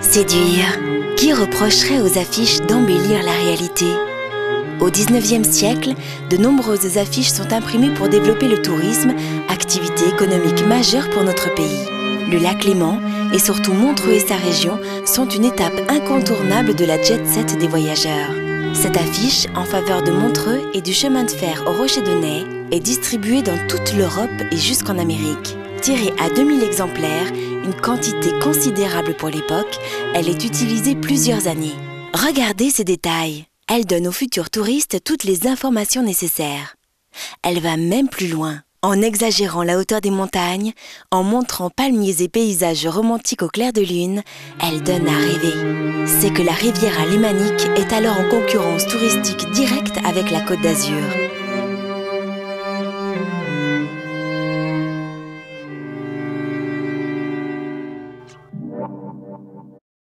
Séduire. Qui reprocherait aux affiches d'embellir la réalité? Au XIXe siècle, de nombreuses affiches sont imprimées pour développer le tourisme, activité économique majeure pour notre pays. Le lac Léman et surtout Montreux et sa région sont une étape incontournable de la jet set des voyageurs. Cette affiche en faveur de Montreux et du chemin de fer au Rocher de Ney est distribuée dans toute l'Europe et jusqu'en Amérique. Tirée à 2000 exemplaires, une quantité considérable pour l'époque, elle est utilisée plusieurs années. Regardez ces détails. Elle donne aux futurs touristes toutes les informations nécessaires. Elle va même plus loin. En exagérant la hauteur des montagnes, en montrant palmiers et paysages romantiques au clair de lune, elle donne à rêver. C'est que la rivière alémanique est alors en concurrence touristique directe avec la Côte d'Azur.